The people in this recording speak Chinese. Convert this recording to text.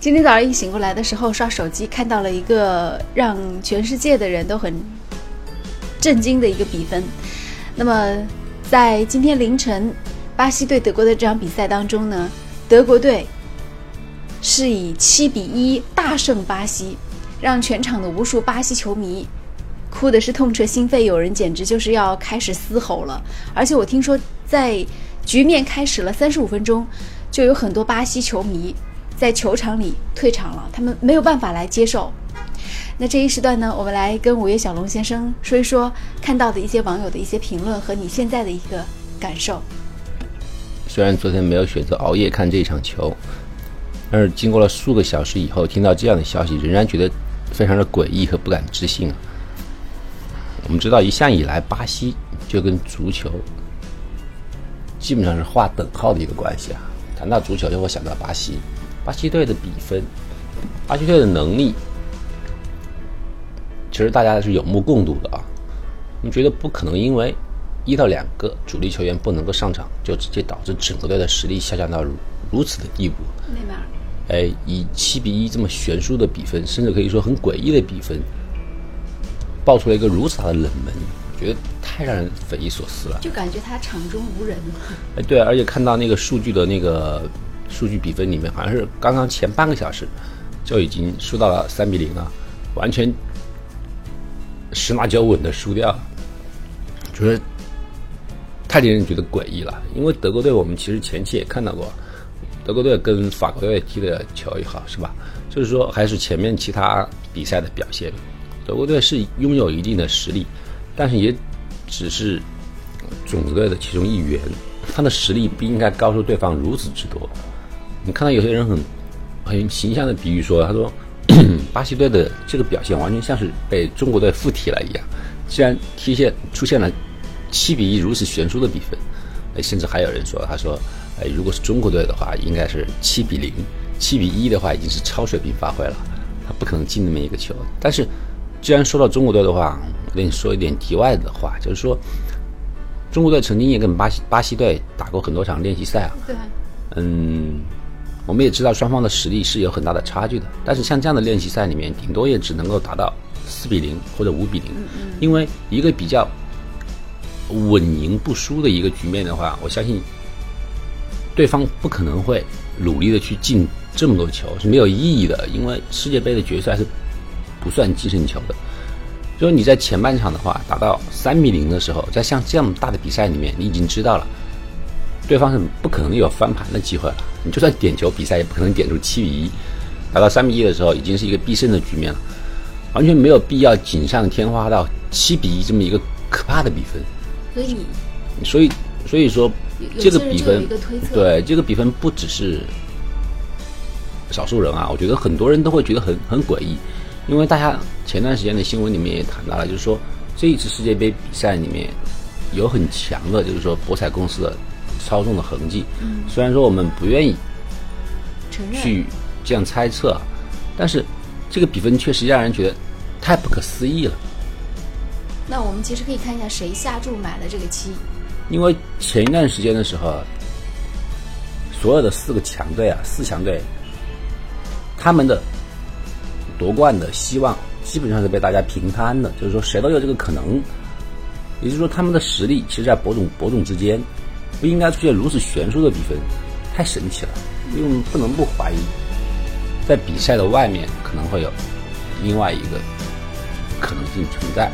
今天早上一醒过来的时候，刷手机看到了一个让全世界的人都很震惊的一个比分。那么，在今天凌晨，巴西对德国的这场比赛当中呢，德国队是以七比一大胜巴西，让全场的无数巴西球迷哭的是痛彻心扉，有人简直就是要开始嘶吼了。而且我听说，在局面开始了三十五分钟，就有很多巴西球迷在球场里退场了，他们没有办法来接受。那这一时段呢，我们来跟五月小龙先生说一说看到的一些网友的一些评论和你现在的一个感受。虽然昨天没有选择熬夜看这场球，但是经过了数个小时以后，听到这样的消息，仍然觉得非常的诡异和不敢置信啊。我们知道，一向以来，巴西就跟足球。基本上是划等号的一个关系啊！谈到足球，就会想到巴西，巴西队的比分，巴西队的能力，其实大家是有目共睹的啊。你觉得不可能因为一到两个主力球员不能够上场，就直接导致整个队的实力下降到如此的地步？内马尔，哎，以七比一这么悬殊的比分，甚至可以说很诡异的比分，爆出了一个如此大的冷门。觉得太让人匪夷所思了，就感觉他场中无人。哎，对，而且看到那个数据的那个数据比分里面，好像是刚刚前半个小时就已经输到了三比零了，完全十拿九稳的输掉了，就是太令人觉得诡异了。因为德国队，我们其实前期也看到过，德国队跟法国队踢的球也好，是吧？就是说，还是前面其他比赛的表现，德国队是拥有一定的实力。但是也只是种子队的其中一员，他的实力不应该高出对方如此之多。你看到有些人很很形象的比喻说，他说 巴西队的这个表现完全像是被中国队附体了一样。既然踢现出现了七比一如此悬殊的比分，哎，甚至还有人说，他说，哎，如果是中国队的话，应该是七比零，七比一的话已经是超水平发挥了，他不可能进那么一个球。但是既然说到中国队的话，我跟你说一点题外的话，就是说，中国队曾经也跟巴西巴西队打过很多场练习赛啊。对。嗯，我们也知道双方的实力是有很大的差距的，但是像这样的练习赛里面，顶多也只能够达到四比零或者五比零。因为一个比较稳赢不输的一个局面的话，我相信对方不可能会努力的去进这么多球，是没有意义的。因为世界杯的决赛是不算净胜球的。所以你在前半场的话打到三比零的时候，在像这样大的比赛里面，你已经知道了，对方是不可能有翻盘的机会了。你就算点球，比赛也不可能点出七比一。打到三比一的时候，已经是一个必胜的局面了，完全没有必要锦上添花到七比一这么一个可怕的比分。所以，所以，所以说这个比分，对这个比分不只是少数人啊，我觉得很多人都会觉得很很诡异。因为大家前段时间的新闻里面也谈到了，就是说这一次世界杯比赛里面有很强的，就是说博彩公司的操纵的痕迹。嗯。虽然说我们不愿意去这样猜测，但是这个比分确实让人觉得太不可思议了。那我们其实可以看一下谁下注买了这个七。因为前一段时间的时候，所有的四个强队啊，四强队，他们的。夺冠的希望基本上是被大家平摊的，就是说谁都有这个可能。也就是说，他们的实力其实，在伯仲伯仲之间，不应该出现如此悬殊的比分，太神奇了。因为不能不怀疑，在比赛的外面可能会有另外一个可能性存在。